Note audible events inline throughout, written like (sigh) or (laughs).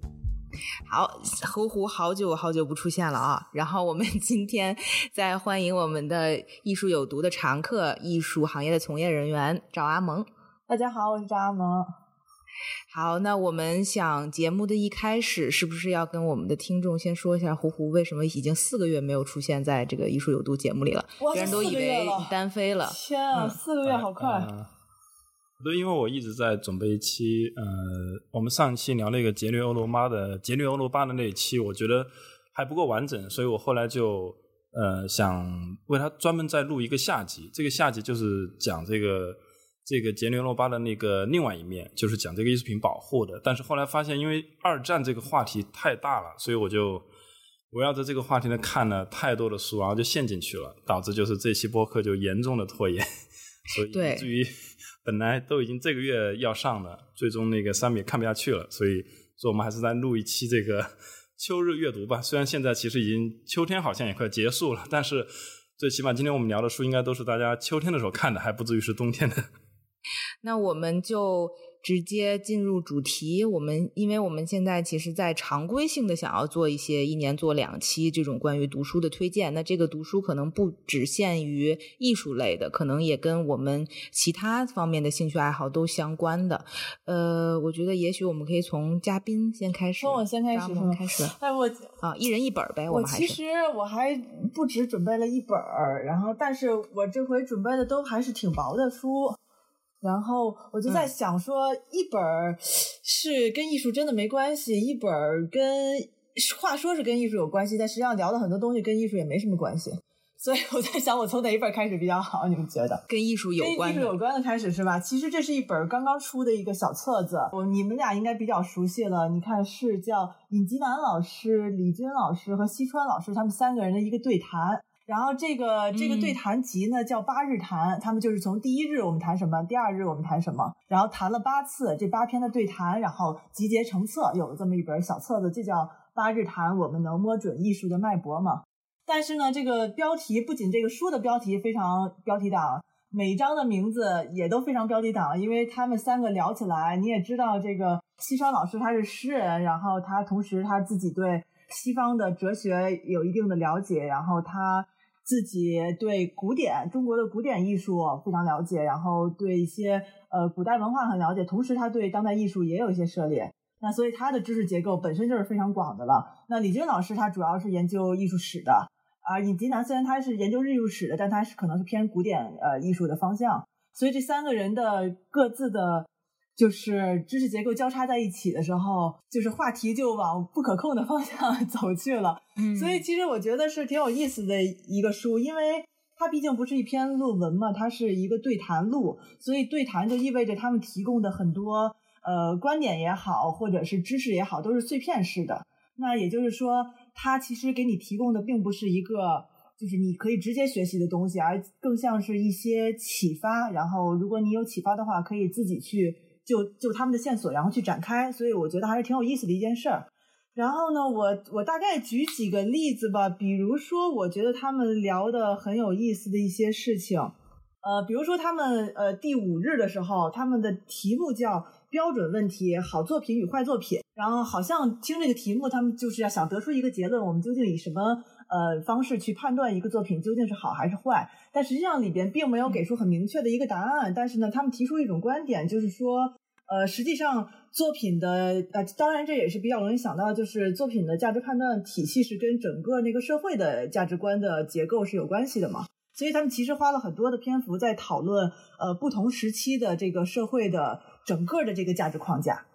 好，胡胡好久好久不出现了啊！然后我们 (laughs) 今天再欢迎我们的《艺术有毒》的常客，艺术行业的从业人员赵阿蒙。大家好，我是张阿蒙。好，那我们想节目的一开始，是不是要跟我们的听众先说一下，胡胡为什么已经四个月没有出现在这个《艺术有毒》节目里了？哇别人都以四个月了为你单飞了。天啊，四个月好快！呃对，因为我一直在准备一期，呃，我们上一期聊那个杰略欧罗巴的杰略欧罗巴的那一期，我觉得还不够完整，所以我后来就呃想为他专门再录一个下集。这个下集就是讲这个这个杰略欧罗巴的那个另外一面，就是讲这个艺术品保护的。但是后来发现，因为二战这个话题太大了，所以我就围绕着这个话题呢看了太多的书，然后就陷进去了，导致就是这期播客就严重的拖延，所以以至于本来都已经这个月要上的，最终那个三米看不下去了，所以说我们还是再录一期这个 (laughs) 秋日阅读吧。虽然现在其实已经秋天好像也快结束了，但是最起码今天我们聊的书应该都是大家秋天的时候看的，还不至于是冬天的。(laughs) 那我们就直接进入主题。我们因为我们现在其实，在常规性的想要做一些一年做两期这种关于读书的推荐。那这个读书可能不只限于艺术类的，可能也跟我们其他方面的兴趣爱好都相关的。呃，我觉得也许我们可以从嘉宾先开始，从我先开始开始哎，我啊，一人一本儿呗。我们其实我还不止准备了一本儿，然后但是我这回准备的都还是挺薄的书，然后我就嗯在想说，一本儿是跟艺术真的没关系，一本儿跟话说是跟艺术有关系，但实际上聊的很多东西跟艺术也没什么关系，所以我在想我从哪一本开始比较好？你们觉得？跟艺术有跟艺术关的。有关的开始是吧？其实这是一本刚刚出的一个小册子，我你们俩应该比较熟悉了。你看是叫尹吉南老师、李军老师和西川老师他们三个人的一个对谈。然后这个这个对谈集呢叫八日谈，他们就是从第一日我们谈什么，第二日我们谈什么，然后谈了八次这八篇的对谈，然后集结成册，有了这么一本小册子，这叫八日谈，我们能摸准艺术的脉搏嘛？但是呢，这个标题不仅这个书的标题非常标题党，每一章的名字也都非常标题党，因为他们三个聊起来，你也知道，这个西川老师他是诗人，然后他同时他自己对西方的哲学有一定的了解，然后他自己对古典中国的古典艺术非常了解，然后对一些呃古代文化很了解，同时他对当代艺术也有一些涉猎。那所以他的知识结构本身就是非常广的了。那李军老师他主要是研究艺术史的，啊，尹吉南虽然他是研究艺术史的，但他是可能是偏古典呃艺术的方向，所以这三个人的各自的，就是知识结构交叉在一起的时候，就是话题就往不可控的方向 (laughs) 走去了。嗯所以其实我觉得是挺有意思的一个书，因为它毕竟不是一篇论文嘛，它是一个对谈录，所以对谈就意味着他们提供的很多呃观点也好，或者是知识也好，都是碎片式的。那也就是说，它其实给你提供的并不是一个就是你可以直接学习的东西，而更像是一些启发。然后，如果你有启发的话，可以自己去就就他们的线索，然后去展开。所以我觉得还是挺有意思的一件事儿。然后呢，我我大概举几个例子吧，比如说，我觉得他们聊的很有意思的一些事情，呃，比如说他们呃第五日的时候，他们的题目叫标准问题：好作品与坏作品。然后好像听这个题目，他们就是要想得出一个结论，我们究竟以什么呃方式去判断一个作品究竟是好还是坏？但实际上里边并没有给出很明确的一个答案。但是呢，他们提出一种观点，就是说。呃，实际上作品的呃，当然这也是比较容易想到，就是作品的价值判断体系是跟整个那个社会的价值观的结构是有关系的嘛。所以他们其实花了很多的篇幅在讨论呃不同时期的这个社会的整个的这个价值框架。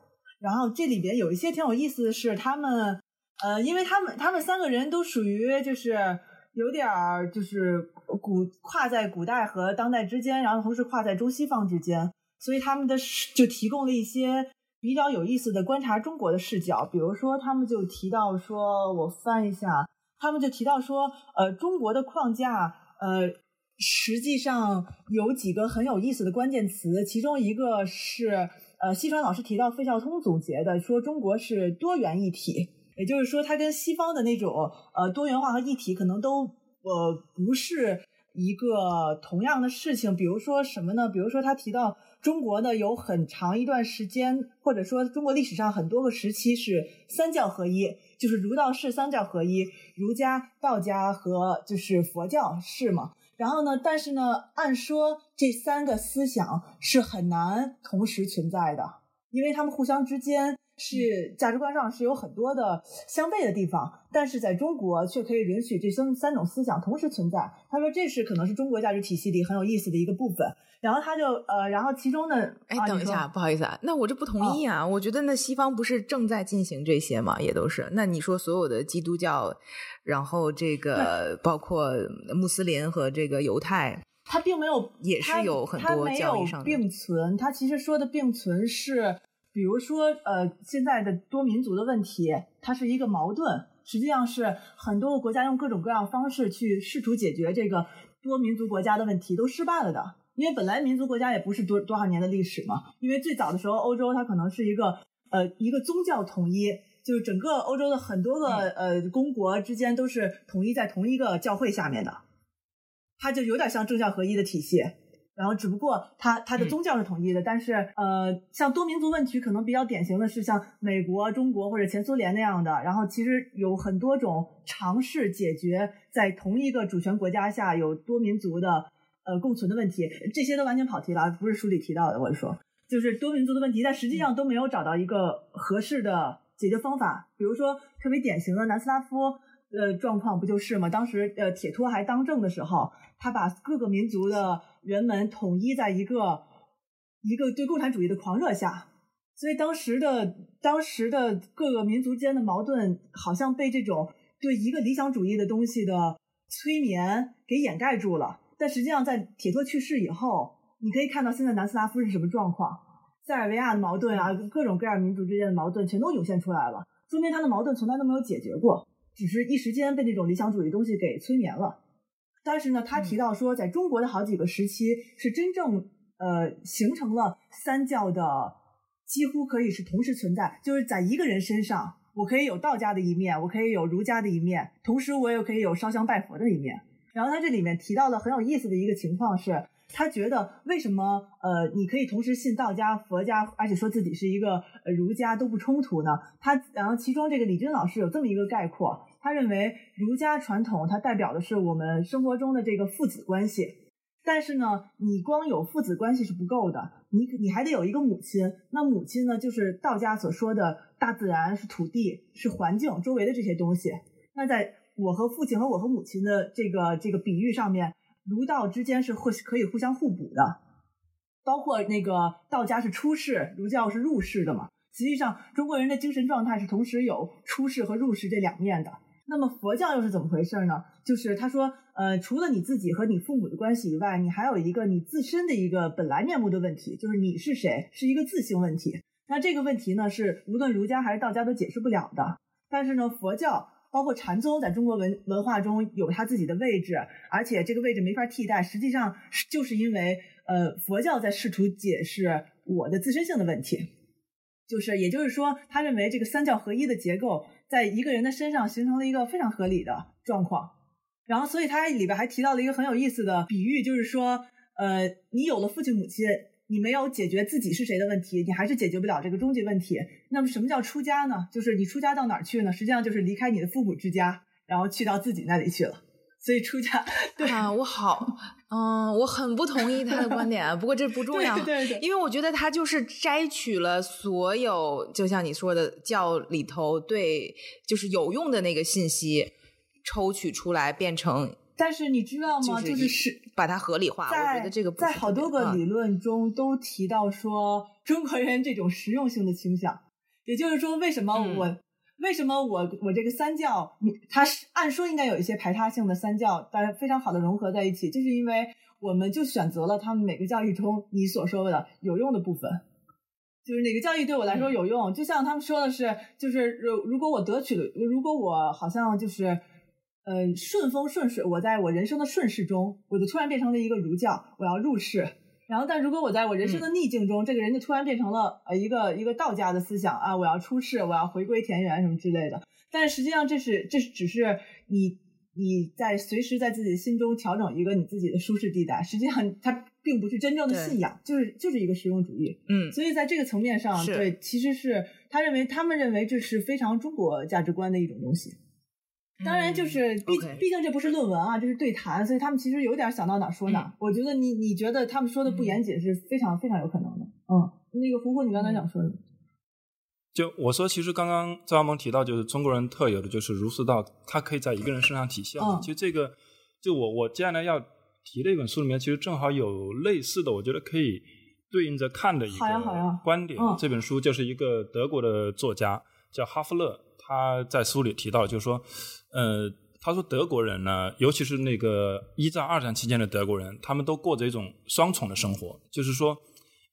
然后这里边有一些挺有意思的是，他们呃，因为他们他们三个人都属于就是有点儿就是古跨在古代和当代之间，然后同时跨在中西方之间，所以他们的就提供了一些比较有意思的观察中国的视角。比如说，他们就提到说，我翻一下，他们就提到说，呃，中国的框架，呃，实际上有几个很有意思的关键词，其中一个是呃，西川老师提到费孝通总结的，说中国是多元一体。也就是说，它跟西方的那种呃多元化和一体可能都呃不是一个同样的事情。比如说什么呢？比如说他提到中国呢有很长一段时间，或者说中国历史上很多个时期是三教合一，就是儒道释三教合一，儒家、道家和就是佛教是嘛。然后呢，但是呢，按说这三个思想是很难同时存在的，因为他们互相之间。是价值观上是有很多的相悖的地方，但是在中国却可以允许这三三种思想同时存在。他说这是可能是中国价值体系里很有意思的一个部分。然后他就呃，然后其中呢哎，等一下，不好意思啊，那我这不同意啊。我觉得那西方不是正在进行这些嘛？也都是。那你说所有的基督教，然后这个包括穆斯林和这个犹太，他并没有也是有很多教义上并存。他其实说的并存是。比如说，呃，现在的多民族的问题，它是一个矛盾，实际上是很多个国家用各种各样方式去试图解决这个多民族国家的问题，都失败了的。因为本来民族国家也不是多多少年的历史嘛，因为最早的时候，欧洲它可能是一个呃一个宗教统一，就是整个欧洲的很多个呃公国之间都是统一在同一个教会下面的，它就有点像政教合一的体系。然后，只不过它它的宗教是统一的，但是呃，像多民族问题可能比较典型的是像美国、中国或者前苏联那样的。然后，其实有很多种尝试解决在同一个主权国家下有多民族的呃共存的问题，这些都完全跑题了，不是书里提到的。我是说，就是多民族的问题，但实际上都没有找到一个合适的解决方法。比如说，特别典型的南斯拉夫呃状况不就是吗？当时呃铁托还当政的时候，他把各个民族的人们统一在一个一个对共产主义的狂热下，所以当时的当时的各个民族间的矛盾，好像被这种对一个理想主义的东西的催眠给掩盖住了。但实际上，在铁托去世以后，你可以看到现在南斯拉夫是什么状况，塞尔维亚的矛盾啊，各种各样民族之间的矛盾全都涌现出来了，说明他的矛盾从来都没有解决过，只是一时间被那种理想主义东西给催眠了。但是呢，他提到说，在中国的好几个时期是真正呃形成了三教的，几乎可以是同时存在，就是在一个人身上，我可以有道家的一面，我可以有儒家的一面，同时我也可以有烧香拜佛的一面。然后他这里面提到了很有意思的一个情况是，他觉得为什么呃你可以同时信道家、佛家，而且说自己是一个儒家都不冲突呢？他然后其中这个李军老师有这么一个概括。他认为儒家传统它代表的是我们生活中的这个父子关系，但是呢，你光有父子关系是不够的，你你还得有一个母亲。那母亲呢，就是道家所说的大自然，是土地，是环境周围的这些东西。那在我和父亲和我和母亲的这个这个比喻上面，儒道之间是互可以互相互补的。包括那个道家是出世，儒教是入世的嘛。实际上，中国人的精神状态是同时有出世和入世这两面的。那么佛教又是怎么回事呢？就是他说，呃，除了你自己和你父母的关系以外，你还有一个你自身的一个本来面目的问题，就是你是谁，是一个自性问题。那这个问题呢，是无论儒家还是道家都解释不了的。但是呢，佛教包括禅宗在中国文文化中有它自己的位置，而且这个位置没法替代。实际上，就是因为呃，佛教在试图解释我的自身性的问题，就是也就是说，他认为这个三教合一的结构。在一个人的身上形成了一个非常合理的状况，然后，所以他里边还提到了一个很有意思的比喻，就是说，呃，你有了父亲母亲，你没有解决自己是谁的问题，你还是解决不了这个终极问题。那么，什么叫出家呢？就是你出家到哪儿去呢？实际上就是离开你的父母之家，然后去到自己那里去了。所以出家，对啊，我好，嗯，我很不同意他的观点，不过这不重要，对对，因为我觉得他就是摘取了所有，就像你说的教里头对，就是有用的那个信息抽取出来变成，但是你知道吗？就是是把它合理化，我觉得这个在好多个理论中都提到说中国人这种实用性的倾向，也就是说，为什么我为什么我我这个三教，你它是按说应该有一些排他性的三教，但是非常好的融合在一起，就是因为我们就选择了他们每个教义中你所说的有用的部分，就是哪个教育对我来说有用，就像他们说的是，就是如如果我得取了，如果我好像就是呃顺风顺水，我在我人生的顺势中，我就突然变成了一个儒教，我要入世。然后，但如果我在我人生的逆境中，这个人就突然变成了呃一个一个道家的思想啊，我要出世，我要回归田园什么之类的。但实际上，这是这是只是你你在随时在自己心中调整一个你自己的舒适地带。实际上，它并不是真正的信仰，就是就是一个实用主义。嗯，所以在这个层面上，对，其实是他认为他们认为这是非常中国价值观的一种东西。当然，就是毕毕竟这不是论文啊，这是对谈，所以他们其实有点想到哪说哪。我觉得你你觉得他们说的不严谨是非常非常有可能的。嗯，那个胡胡，你刚才想说的，就我说，其实刚刚赵阳萌提到，就是中国人特有的就是儒释道，它可以在一个人身上体现。其实这个，就我我接下来要提的一本书里面，其实正好有类似的，我觉得可以对应着看的一个观点。这本书就是一个德国的作家叫哈夫勒。他在书里提到，就是说，呃，他说德国人呢，尤其是那个一战、二战期间的德国人，他们都过着一种双重的生活。就是说，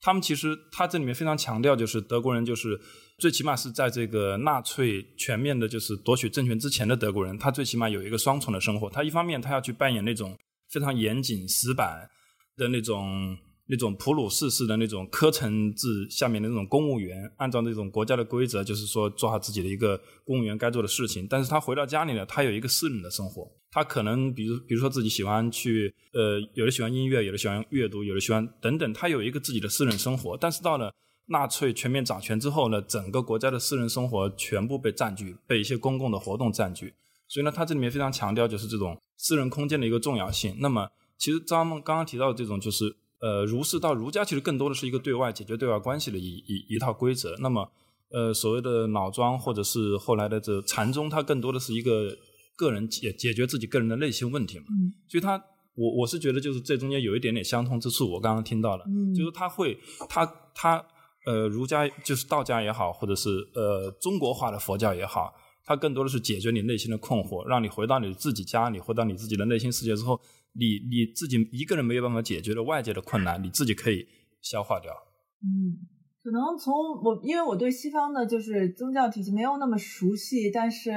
他们其实他这里面非常强调，就是德国人就是最起码是在这个纳粹全面的，就是夺取政权之前的德国人，他最起码有一个双重的生活。他一方面他要去扮演那种非常严谨、死板的那种。那种普鲁士式的那种科层制下面的那种公务员，按照那种国家的规则，就是说做好自己的一个公务员该做的事情。但是他回到家里呢，他有一个私人的生活。他可能比如比如说自己喜欢去，呃，有的喜欢音乐，有的喜欢阅读，有的喜欢等等，他有一个自己的私人生活。但是到了纳粹全面掌权之后呢，整个国家的私人生活全部被占据，被一些公共的活动占据。所以呢，他这里面非常强调就是这种私人空间的一个重要性。那么，其实张梦刚刚提到的这种就是。呃，儒释道，儒家其实更多的是一个对外解决对外关系的一一一套规则。那么，呃，所谓的老庄或者是后来的这禅宗，它更多的是一个个人解解决自己个人的内心问题嘛。嗯。所以，他我我是觉得，就是这中间有一点点相通之处。我刚刚听到了，就是他会，他他呃，儒家就是道家也好，或者是呃中国化的佛教也好，它更多的是解决你内心的困惑，让你回到你自己家里，回到你自己的内心世界之后。你你自己一个人没有办法解决的外界的困难，你自己可以消化掉。嗯，可能从我因为我对西方的就是宗教体系没有那么熟悉，但是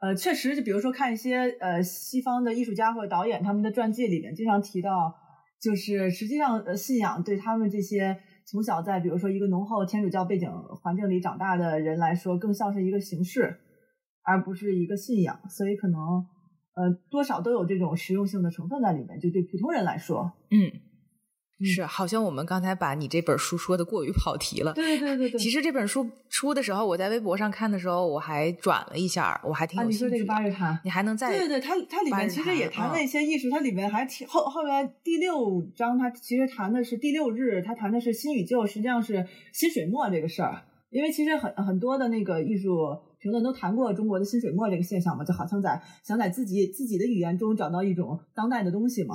呃，确实就比如说看一些呃西方的艺术家或者导演他们的传记里面，经常提到，就是实际上呃信仰对他们这些从小在比如说一个浓厚天主教背景环境里长大的人来说，更像是一个形式，而不是一个信仰，所以可能。呃，多少都有这种实用性的成分在里面，就对普通人来说，嗯，是，好像我们刚才把你这本书说的过于跑题了。对对对对。其实这本书出的时候，我在微博上看的时候，我还转了一下，我还挺有兴趣。你说这个八月谈，你还能再对对对，它它里面其实也谈了一些艺术，它里面还挺后后面第六章，它其实谈的是第六日，它谈的是新与旧，实际上是新水墨这个事儿。因为其实很很多的那个艺术评论都谈过中国的新水墨这个现象嘛，就好像在想在自己自己的语言中找到一种当代的东西嘛。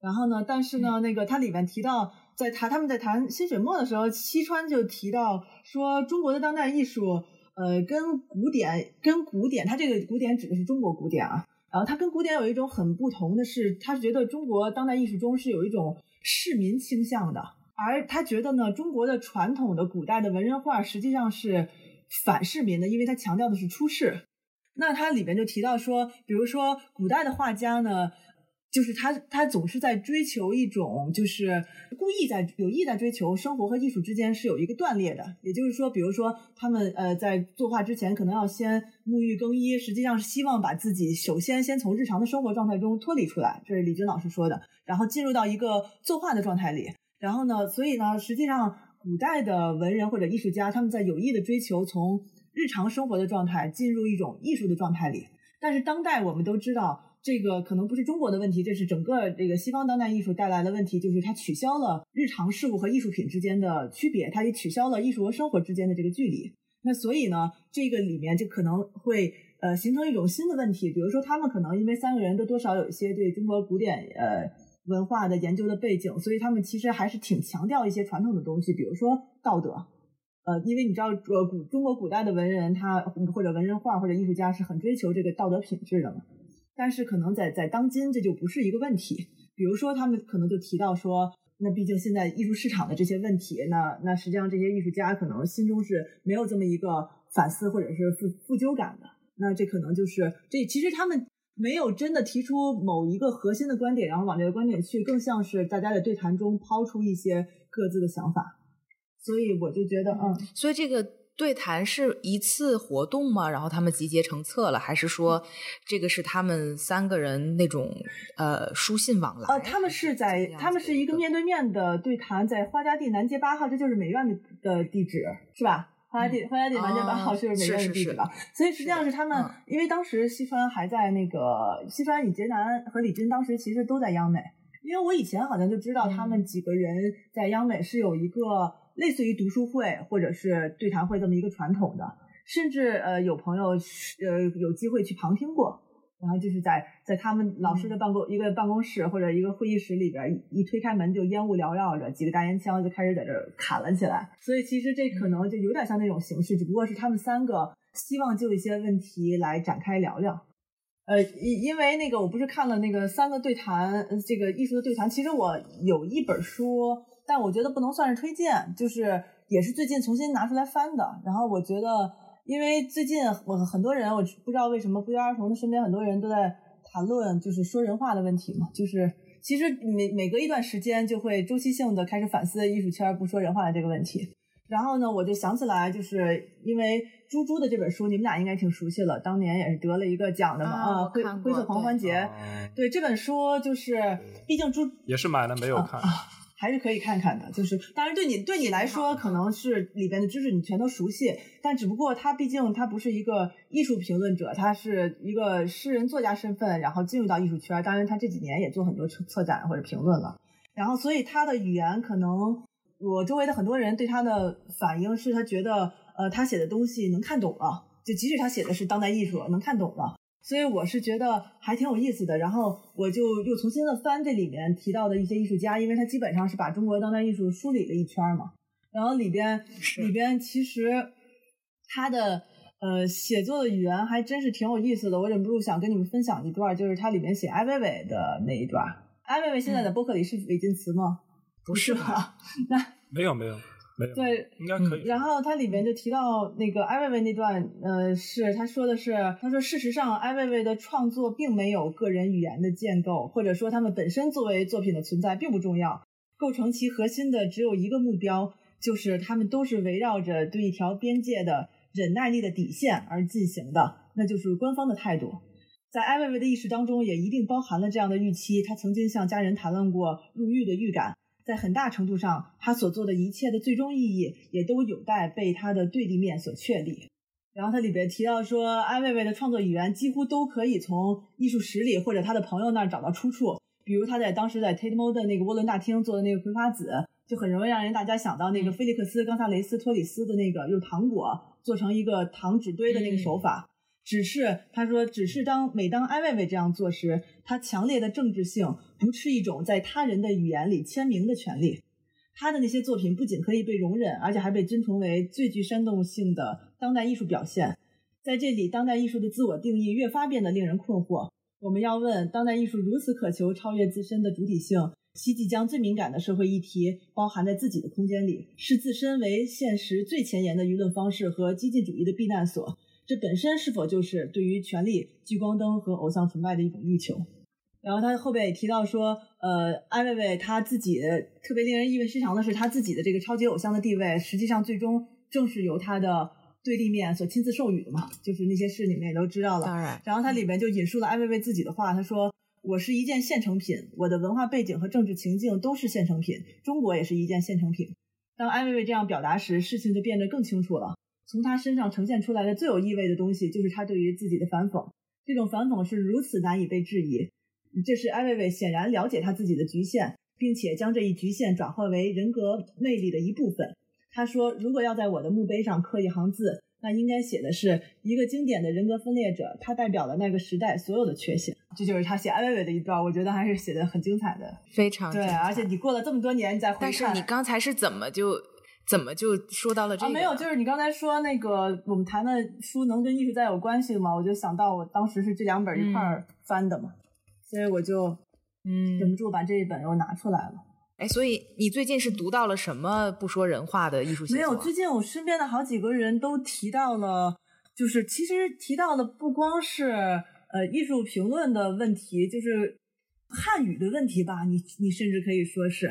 然后呢，但是呢，那个它里面提到，在谈他们在谈新水墨的时候，西川就提到说，中国的当代艺术，呃，跟古典跟古典，它这个古典指的是中国古典啊。然后它跟古典有一种很不同的是，他是觉得中国当代艺术中是有一种市民倾向的。而他觉得呢，中国的传统的古代的文人画实际上是反市民的，因为他强调的是出世。那它里边就提到说，比如说古代的画家呢，就是他他总是在追求一种，就是故意在有意在追求生活和艺术之间是有一个断裂的。也就是说，比如说他们呃在作画之前可能要先沐浴更衣，实际上是希望把自己首先先从日常的生活状态中脱离出来，这是李军老师说的，然后进入到一个作画的状态里。然后呢？所以呢，实际上，古代的文人或者艺术家，他们在有意的追求从日常生活的状态进入一种艺术的状态里。但是当代我们都知道，这个可能不是中国的问题，这是整个这个西方当代艺术带来的问题，就是它取消了日常事物和艺术品之间的区别，它也取消了艺术和生活之间的这个距离。那所以呢，这个里面就可能会呃形成一种新的问题，比如说他们可能因为三个人都多少有一些对中国古典呃。文化的研究的背景，所以他们其实还是挺强调一些传统的东西，比如说道德，呃，因为你知道，呃，古中国古代的文人他或者文人画或者艺术家是很追求这个道德品质的嘛。但是可能在在当今这就不是一个问题。比如说他们可能就提到说，那毕竟现在艺术市场的这些问题，那那实际上这些艺术家可能心中是没有这么一个反思或者是负负疚感的。那这可能就是这其实他们没有真的提出某一个核心的观点，然后往这个观点去，更像是大家在对谈中抛出一些各自的想法。所以我就觉得，嗯，所以这个对谈是一次活动吗？然后他们集结成册了，还是说这个是他们三个人那种呃书信往来？呃，他们是在他们是一个面对面的对谈，在花家地南街八号，这就是美院的的地址，是吧？花家地花家地南街八号就是美院的地址吧？所以实际上是他们，因为当时西川还在那个西川李杰南和李军当时其实都在央美，因为我以前好像就知道他们几个人在央美是有一个。类似于读书会或者是对谈会这么一个传统的，甚至呃有朋友呃有机会去旁听过，然后就是在在他们老师的办公一个办公室或者一个会议室里边，一推开门就烟雾缭绕着，几个大烟枪就开始在这砍了起来。所以其实这可能就有点像那种形式，只不过是他们三个希望就一些问题来展开聊聊。呃，因因为那个我不是看了那个三个对谈，这个艺术的对谈，其实我有一本书。但我觉得不能算是推荐，就是也是最近重新拿出来翻的。然后我觉得，因为最近我很多人，我不知道为什么不约而同的身边很多人都在谈论，就是说人话的问题嘛。就是其实每每隔一段时间就会周期性的开始反思艺术圈不说人话的这个问题。然后呢，我就想起来，就是因为猪猪的这本书，你们俩应该挺熟悉了，当年也是得了一个奖的嘛啊，灰灰色狂欢节。对这本书，就是毕竟猪也是买了没有看。还是可以看看的，就是当然对你对你来说可能是里边的知识你全都熟悉，但只不过他毕竟他不是一个艺术评论者，他是一个诗人作家身份，然后进入到艺术圈。当然他这几年也做很多策展或者评论了，然后所以他的语言可能我周围的很多人对他的反应是他觉得呃他写的东西能看懂了，就即使他写的是当代艺术能看懂了。所以我是觉得还挺有意思的，然后我就又重新的翻这里面提到的一些艺术家，因为他基本上是把中国当代艺术梳理了一圈嘛。然后里边里边其实他的呃写作的语言还真是挺有意思的，我忍不住想跟你们分享一段，就是他里面写艾薇薇的那一段。艾薇薇现在在播客里是韦晋词吗？不是吧？(laughs) 那没有没有。对，应该可以。然后它里面就提到那个艾薇薇那段，呃，是他说的是，他说事实上，艾薇薇的创作并没有个人语言的建构，或者说他们本身作为作品的存在并不重要，构成其核心的只有一个目标，就是他们都是围绕着对一条边界的忍耐力的底线而进行的，那就是官方的态度。在艾薇薇的意识当中，也一定包含了这样的预期。他曾经向家人谈论过入狱的预感。在很大程度上，他所做的一切的最终意义也都有待被他的对立面所确立。然后他里边提到说，安薇薇的创作语言几乎都可以从艺术史里或者他的朋友那儿找到出处。比如他在当时在 Tate Modern 那个涡轮大厅做的那个葵花籽，就很容易让人大家想到那个菲利克斯·冈萨雷斯·托里斯的那个用糖果做成一个糖纸堆的那个手法。只是他说，只是当每当艾薇薇这样做时，他强烈的政治性不是一种在他人的语言里签名的权利。他的那些作品不仅可以被容忍，而且还被尊崇为最具煽动性的当代艺术表现。在这里，当代艺术的自我定义越发变得令人困惑。我们要问：当代艺术如此渴求超越自身的主体性，希冀将最敏感的社会议题包含在自己的空间里，视自身为现实最前沿的舆论方式和激进主义的避难所。这本身是否就是对于权力、聚光灯和偶像崇拜的一种欲求？然后他后边也提到说，呃，安薇薇他自己特别令人意味深长的是，他自己的这个超级偶像的地位，实际上最终正是由他的对立面所亲自授予的嘛。就是那些事你们也都知道了。当然，然后他里面就引述了安薇薇自己的话，他说：“我是一件现成品，我的文化背景和政治情境都是现成品，中国也是一件现成品。”当安薇薇这样表达时，事情就变得更清楚了。从他身上呈现出来的最有意味的东西，就是他对于自己的反讽。这种反讽是如此难以被质疑。这是艾薇薇显然了解他自己的局限，并且将这一局限转化为人格魅力的一部分。他说：“如果要在我的墓碑上刻一行字，那应该写的是一个经典的人格分裂者，他代表了那个时代所有的缺陷。”这就是他写艾薇薇的一段，我觉得还是写的很精彩的，非常对。而且你过了这么多年，你再回看，但是你刚才是怎么就？怎么就说到了这个？啊，没有，就是你刚才说那个我们谈的书能跟艺术家有关系吗？我就想到我当时是这两本一块儿翻的嘛，所以我就嗯忍不住把这一本又拿出来了。哎，所以你最近是读到了什么不说人话的艺术写作？没有，最近我身边的好几个人都提到了，就是其实提到的不光是呃艺术评论的问题，就是汉语的问题吧。你你甚至可以说是，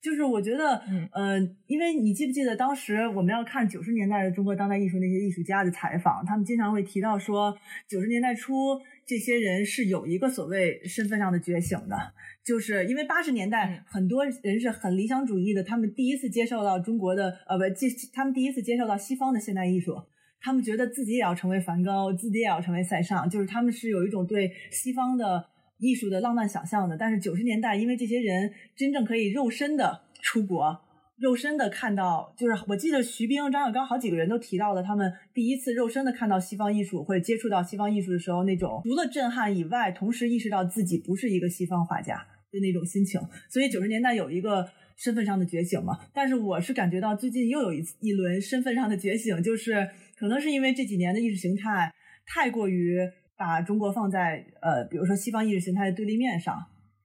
就是我觉得，嗯呃，因为你记不记得当时我们要看九十年代的中国当代艺术那些艺术家的采访，他们经常会提到说，九十年代初这些人是有一个所谓身份上的觉醒的。就是因为八十年嗯代很多人是很理想主义的，他们第一次接受到中国的呃不，接他们第一次接受到西方的现代艺术，他们觉得自己也要成为梵高，自己也要成为塞尚，就是他们是有一种对西方的艺术的浪漫想象的。但是九十年代，因为这些人真正可以肉身的出国。肉身的看到，就是我记得徐冰、张小刚好几个人都提到了他们第一次肉身的看到西方艺术或者接触到西方艺术的时候，那种除了震撼以外，同时意识到自己不是一个西方画家的那种心情。所以九十年代有一个身份上的觉醒嘛，但是我是感觉到最近又有一一轮身份上的觉醒，就是可能是因为这几年的意识形态太过于把中国放在呃，比如说西方意识形态的对立面上，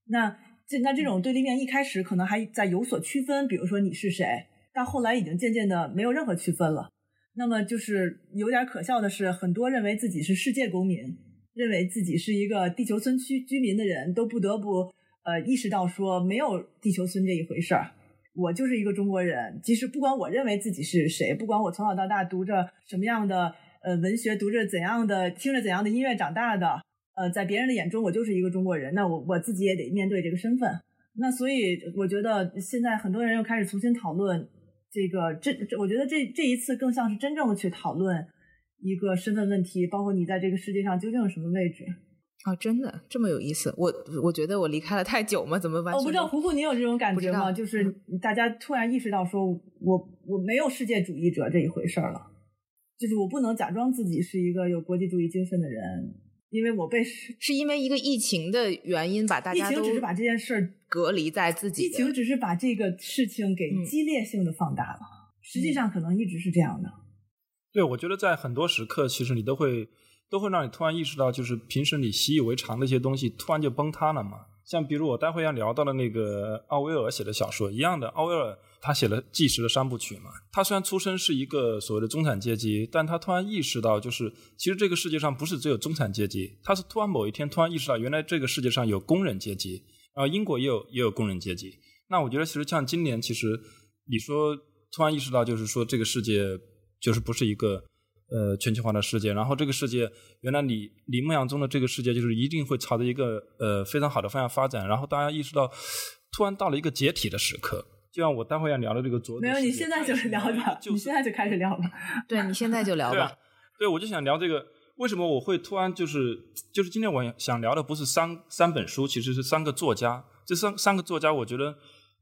那。这那这种对立面一开始可能还在有所区分，比如说你是谁，但后来已经渐渐的没有任何区分了。那么就是有点可笑的是，很多认为自己是世界公民，认为自己是一个地球村区居民的人都不得不呃意识到说没有地球村这一回事儿。我就是一个中国人，即使不管我认为自己是谁，不管我从小到大读着什么样的呃文学，读着怎样的，听着怎样的音乐长大的。呃，在别人的眼中，我就是一个中国人，那我我自己也得面对这个身份。那所以，我觉得现在很多人又开始重新讨论这个，这这，我觉得这这一次更像是真正的去讨论一个身份问题，包括你在这个世界上究竟有什么位置。哦，真的这么有意思？我我觉得我离开了太久吗？怎么完全？我不知道胡胡，你有这种感觉吗？就是大家突然意识到，说我我没有世界主义者这一回事儿了，就是我不能假装自己是一个有国际主义精神的人。因为我被是因为一个疫情的原因，把大家都疫情只是把这件事儿隔离在自己。疫情只是把这个事情给激烈性的放大了，嗯、实际上可能一直是这样的。对，我觉得在很多时刻，其实你都会都会让你突然意识到，就是平时你习以为常的一些东西，突然就崩塌了嘛。像比如我待会要聊到的那个奥威尔写的小说一样的，奥威尔他写了《纪实》的三部曲嘛。他虽然出身是一个所谓的中产阶级，但他突然意识到，就是其实这个世界上不是只有中产阶级。他是突然某一天突然意识到，原来这个世界上有工人阶级，然后英国也有也有工人阶级。那我觉得其实像今年，其实你说突然意识到，就是说这个世界就是不是一个。呃，全球化的世界，然后这个世界原来你你梦想中的这个世界，就是一定会朝着一个呃非常好的方向发展，然后大家意识到，突然到了一个解体的时刻。就像我待会要聊的这个昨没有，你现在就是聊吧，就是、你现在就开始聊吧。(laughs) 对你现在就聊吧。对，我就想聊这个，为什么我会突然就是就是今天我想聊的不是三三本书，其实是三个作家。这三三个作家，我觉得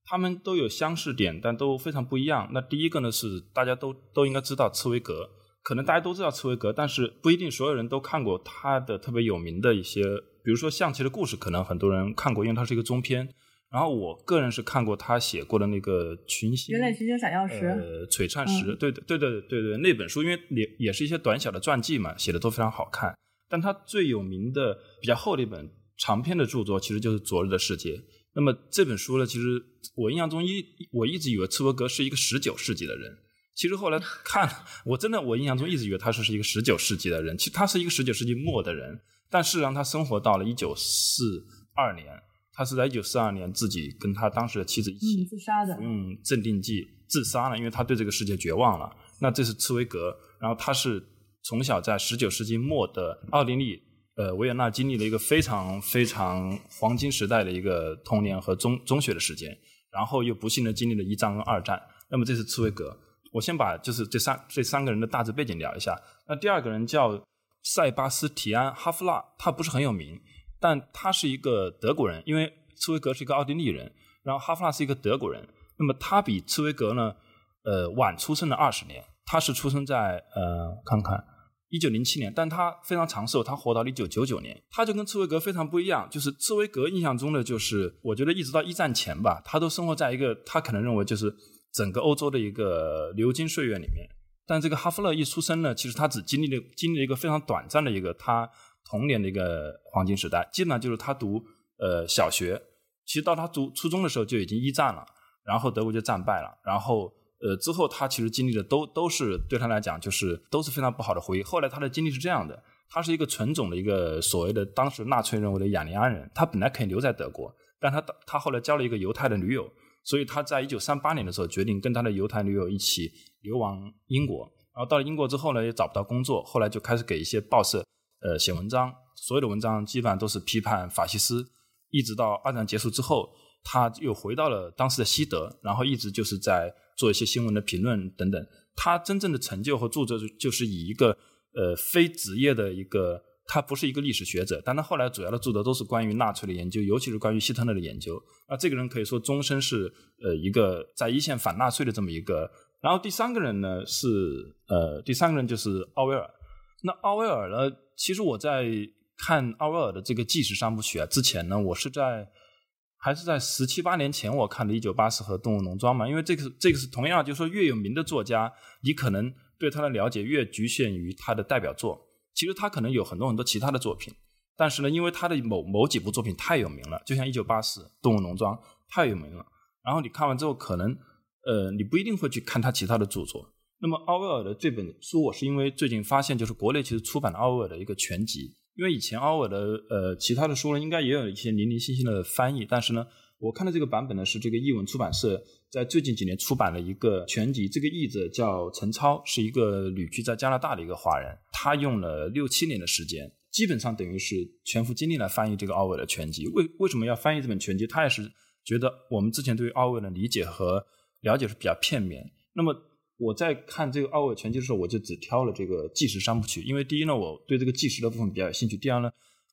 他们都有相似点，但都非常不一样。那第一个呢是大家都都应该知道茨威格。可能大家都知道茨威格，但是不一定所有人都看过他的特别有名的一些，比如说《象棋的故事》，可能很多人看过，因为它是一个中篇。然后我个人是看过他写过的那个《群星》，人类群星闪耀时，呃，璀璨时，对对对对对对，那本书因为也也是一些短小的传记嘛，写的都非常好看。但他最有名的、比较厚的一本长篇的著作，其实就是《昨日的世界》。那么这本书呢，其实我印象中一我一直以为茨威格是一个十九世纪的人。其实后来看，我真的我印象中一直以为他是是一个十九世纪的人，其实他是一个十九世纪末的人，但事实上他生活到了一九四二年，他是在一九四二年自己跟他当时的妻子一起嗯自杀的，嗯镇定剂自杀了，因为他对这个世界绝望了。那这是茨威格，然后他是从小在十九世纪末的奥地利呃维也纳经历了一个非常非常黄金时代的一个童年和中中学的时间，然后又不幸的经历了一战跟二战。那么这是茨威格。我先把就是这三这三个人的大致背景聊一下。那第二个人叫塞巴斯提安·哈夫纳，他不是很有名，但他是一个德国人，因为茨威格是一个奥地利人，然后哈夫纳是一个德国人。那么他比茨威格呢，呃，晚出生了二十年。他是出生在呃，看看一九零七年，但他非常长寿，他活到了一九九九年。他就跟茨威格非常不一样，就是茨威格印象中的就是，我觉得一直到一战前吧，他都生活在一个他可能认为就是。整个欧洲的一个流金岁月里面。但这个哈弗勒一出生呢，其实他只经历了经历了一个非常短暂的一个他童年的一个黄金时代，基本上就是他读呃小学，其实到他读初中的时候就已经一战了，然后德国就战败了，然后呃之后他其实经历的都都是对他来讲就是都是非常不好的回忆。后来他的经历是这样的，他是一个纯种的一个所谓的当时纳粹认为的雅利安人，他本来可以留在德国，但他他后来交了一个犹太的女友。所以他在一九三八年的时候决定跟他的犹太女友一起流亡英国，然后到了英国之后呢，也找不到工作，后来就开始给一些报社呃写文章，所有的文章基本上都是批判法西斯，一直到二战结束之后，他又回到了当时的西德，然后一直就是在做一些新闻的评论等等。他真正的成就和著作就是以一个呃非职业的一个。他不是一个历史学者，但他后来主要的著作都是关于纳粹的研究，尤其是关于希特勒的研究。那这个人可以说终身是呃一个在一线反纳粹的这么一个。然后第三个人呢是呃第三个人就是奥威尔。那奥威尔呢，其实我在看奥威尔的这个纪实三部曲啊之前呢，我是在还是在十七八年前我看的《一九八四》和《动物农庄》嘛，因为这个这个是同样，就是说越有名的作家，你可能对他的了解越局限于他的代表作。其实他可能有很多很多其他的作品，但是呢，因为他的某某几部作品太有名了，就像《一九八四》《动物农庄》太有名了。然后你看完之后，可能呃，你不一定会去看他其他的著作。那么奥威尔的这本书，我是因为最近发现，就是国内其实出版了奥威尔的一个全集。因为以前奥威尔的呃其他的书呢，应该也有一些零零星星的翻译，但是呢。我看的这个版本呢，是这个译文出版社在最近几年出版了一个全集。这个译者叫陈超，是一个旅居在加拿大的一个华人。他用了六七年的时间，基本上等于是全副精力来翻译这个奥威尔的全集。为为什么要翻译这本全集？他也是觉得我们之前对于奥威尔的理解和了解是比较片面。那么我在看这个奥威尔全集的时候，我就只挑了这个计时三部曲，因为第一呢，我对这个计时的部分比较有兴趣；第二呢。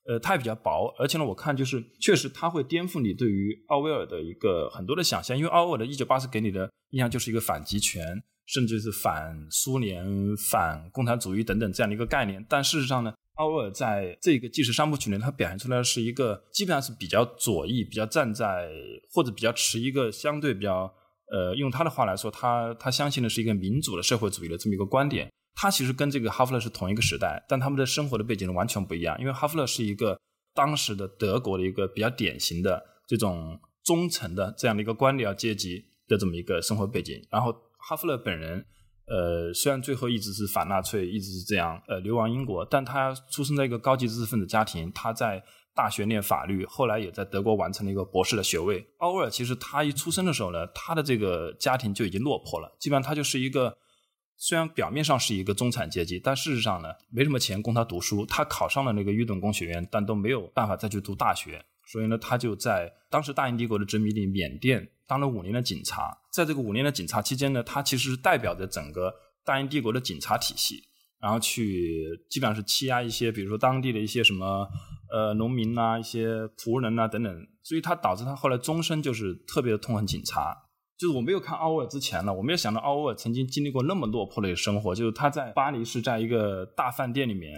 呃，它也比较薄，而且呢，我看就是确实它会颠覆你对于奥威尔的一个很多的想象，因为奥威尔的《一九八四》给你的印象就是一个反极权，甚至是反苏联、反共产主义等等这样的一个概念。但事实上呢，奥威尔在这个计时三部曲里，他表现出来的是一个基本上是比较左翼、比较站在或者比较持一个相对比较呃，用他的话来说，他他相信的是一个民主的社会主义的这么一个观点。他其实跟这个哈弗勒是同一个时代，但他们的生活的背景完全不一样。因为哈弗勒是一个当时的德国的一个比较典型的这种中层的这样的一个官僚阶级的这么一个生活背景。然后哈弗勒本人，呃，虽然最后一直是反纳粹，一直是这样，呃，流亡英国，但他出生在一个高级知识分子家庭，他在大学念法律，后来也在德国完成了一个博士的学位。奥威尔其实他一出生的时候呢，他的这个家庭就已经落魄了，基本上他就是一个。虽然表面上是一个中产阶级，但事实上呢，没什么钱供他读书。他考上了那个伊顿工学院，但都没有办法再去读大学。所以呢，他就在当时大英帝国的殖民地缅甸当了五年的警察。在这个五年的警察期间呢，他其实是代表着整个大英帝国的警察体系，然后去基本上是欺压一些，比如说当地的一些什么呃农民啊、一些仆人啊等等。所以他导致他后来终身就是特别的痛恨警察。就是我没有看奥威尔之前呢，我没有想到奥威尔曾经经历过那么落魄的生活。就是他在巴黎是在一个大饭店里面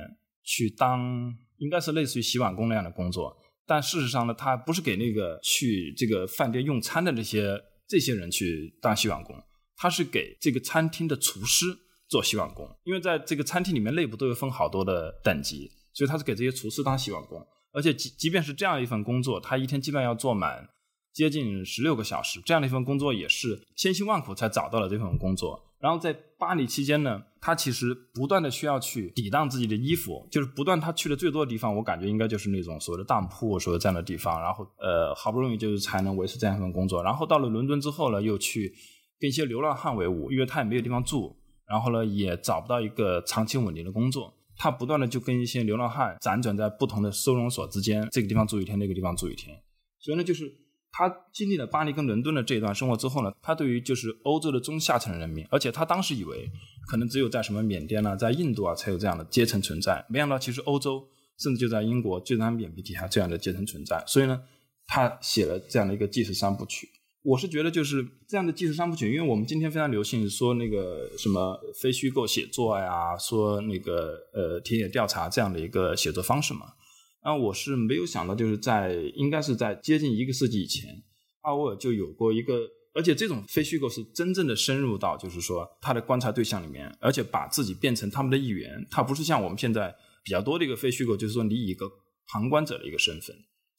去当，应该是类似于洗碗工那样的工作。但事实上呢，他不是给那个去这个饭店用餐的这些这些人去当洗碗工，他是给这个餐厅的厨师做洗碗工。因为在这个餐厅里面内部都有分好多的等级，所以他是给这些厨师当洗碗工。而且即即便是这样一份工作，他一天基本上要做满。接近十六个小时，这样的一份工作也是千辛万苦才找到了这份工作。然后在巴黎期间呢，他其实不断的需要去抵挡自己的衣服，就是不断他去的最多的地方，我感觉应该就是那种所谓的当铺，所谓这样的地方。然后呃，好不容易就是才能维持这样一份工作。然后到了伦敦之后呢，又去跟一些流浪汉为伍，因为他也没有地方住，然后呢也找不到一个长期稳定的工作。他不断的就跟一些流浪汉辗转在不同的收容所之间，这个地方住一天，那个地方住一天。所以呢，就是。他经历了巴黎跟伦敦的这一段生活之后呢，他对于就是欧洲的中下层人民，而且他当时以为可能只有在什么缅甸啊，在印度啊才有这样的阶层存在，没想到其实欧洲甚至就在英国就在眼皮底下这样的阶层存在。所以呢，他写了这样的一个纪实三部曲。我是觉得就是这样的纪实三部曲，因为我们今天非常流行说那个什么非虚构写作呀，说那个呃田野调查这样的一个写作方式嘛。那我是没有想到，就是在应该是在接近一个世纪以前，奥威尔就有过一个而且这种非虚构是真正的深入到，就是说他的观察对象里面，而且把自己变成他们的一员。他不是像我们现在比较多的一个非虚构，就是说你以一个旁观者的一个身份，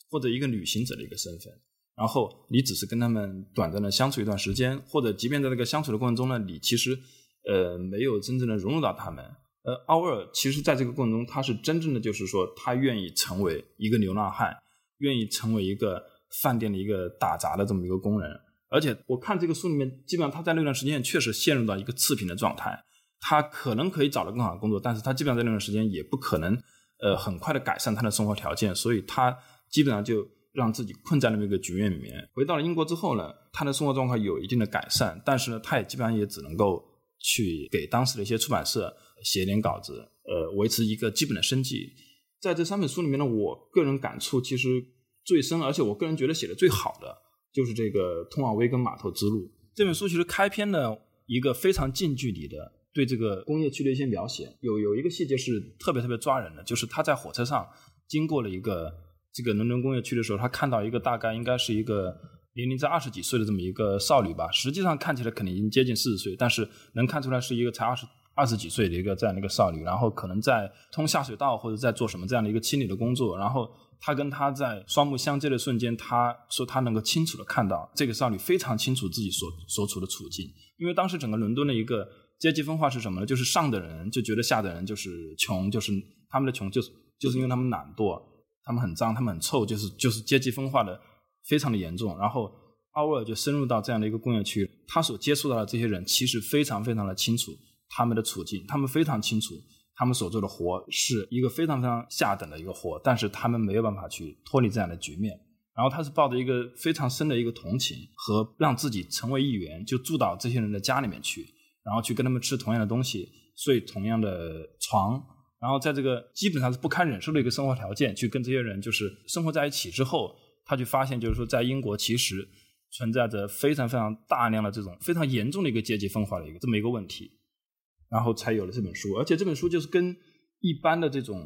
或者一个旅行者的一个身份，然后你只是跟他们短暂的相处一段时间，或者即便在这个相处的过程中呢，你其实呃没有真正的融入到他们。呃，奥威尔其实在这个过程中，他是真正的就是说，他愿意成为一个流浪汉，愿意成为一个饭店的一个打杂的这么一个工人。而且我看这个书里面，基本上他在那段时间确实陷入到一个次贫的状态。他可能可以找到更好的工作，但是他基本上在那段时间也不可能，呃，很快的改善他的生活条件，所以他基本上就让自己困在那么一个局面里面。回到了英国之后呢，他的生活状况有一定的改善，但是呢，他也基本上也只能够去给当时的一些出版社写一点稿子，呃，维持一个基本的生计。在这三本书里面呢，我个人感触其实最深，而且我个人觉得写的最好的。就是这个通往威根码头之路这本书，其实开篇呢一个非常近距离的对这个工业区的一些描写，有有一个细节是特别特别抓人的，就是他在火车上经过了一个这个伦敦工业区的时候，他看到一个大概应该是一个年龄在二十几岁的这么一个少女吧，实际上看起来肯定已经接近四十岁，但是能看出来是一个才二十二十几岁的一个这样的一个少女，然后可能在通下水道或者在做什么这样的一个清理的工作，然后。他跟他在双目相接的瞬间，他说他能够清楚的看到这个少女非常清楚自己所所处的处境，因为当时整个伦敦的一个阶级分化是什么呢？就是上的人就觉得下的人就是穷，就是他们的穷就是就是因为他们懒惰，他们很脏，他们很臭，就是就是阶级分化的非常的严重。然后奥威尔就深入到这样的一个工业区，他所接触到的这些人其实非常非常的清楚他们的处境，他们非常清楚。他们所做的活是一个非常非常下等的一个活，但是他们没有办法去脱离这样的局面。然后他是抱着一个非常深的一个同情和让自己成为一员，就住到这些人的家里面去，然后去跟他们吃同样的东西，睡同样的床，然后在这个基本上是不堪忍受的一个生活条件，去跟这些人就是生活在一起之后，他就发现就是说，在英国其实存在着非常非常大量的这种非常严重的一个阶级分化的一个这么一个问题。然后才有了这本书，而且这本书就是跟一般的这种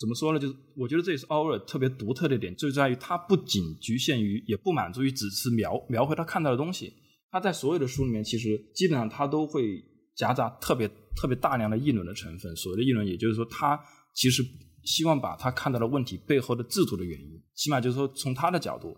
怎么说呢？就是我觉得这也是奥威尔特别独特的点，就在于他不仅局限于，也不满足于只是描描绘他看到的东西。他在所有的书里面，其实基本上他都会夹杂特别特别大量的议论的成分。所谓的议论，也就是说，他其实希望把他看到的问题背后的制度的原因，起码就是说从他的角度，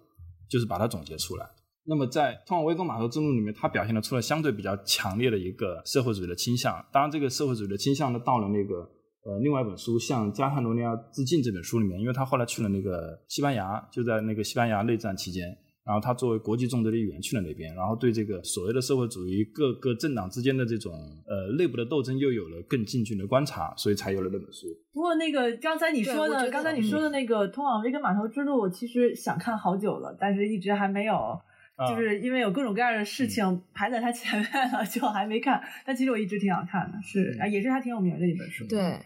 就是把它总结出来。那么在《通往威根码头之路》里面，他表现了出了相对比较强烈的一个社会主义的倾向。当然，这个社会主义的倾向呢，到了那个呃另外一本书《向加泰罗尼亚致敬》这本书里面，因为他后来去了那个西班牙，就在那个西班牙内战期间，然后他作为国际纵队的一员去了那边，然后对这个所谓的社会主义各个政党之间的这种呃内部的斗争又有了更近距离的观察，所以才有了那本书。不过那个刚才你说的，刚才你说的那个《通往维根码头之路》，我其实想看好久了，但是一直还没有。就是因为有各种各样的事情排在他前面了，就还没看。(laughs) 但其实我一直挺想看的，是啊，也是他挺有名的一本书。对，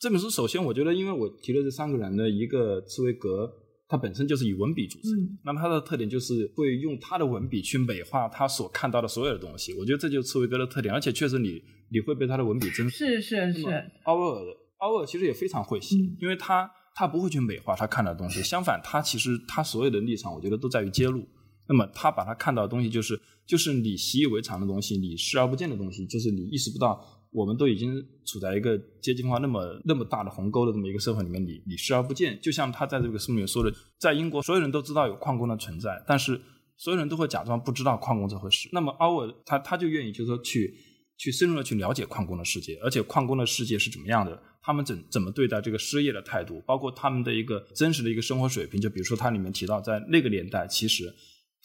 这本书首先我觉得，因为我提了这三个人的一个茨威格，他本身就是以文笔著称，那么它的特点就是会用它的文笔去美化他所看到的所有的东西。我觉得这就是刺猬哥的特点，而且确实你你会被他的文笔征服。是是是。奥威尔，奥威尔其实也非常会写，因为他他不会去美化他看到的东西，相反，他其实他所有的立场，我觉得都在于揭露。那么他把他看到的东西，就是就是你习以为常的东西，你视而不见的东西，就是你意识不到，我们都已经处在一个阶级化那么那么大的鸿沟的这么一个社会里面，你你视而不见。就像他在这个书里面说的，在英国所有人都知道有矿工的存在，但是所有人都会假装不知道矿工这回事。那么奥尔他他就愿意就是说去去深入的去了解矿工的世界，而且矿工的世界是怎么样的，他们怎怎么对待这个失业的态度，包括他们的一个真实的一个生活水平。就比如说它里面提到，在那个年代其实。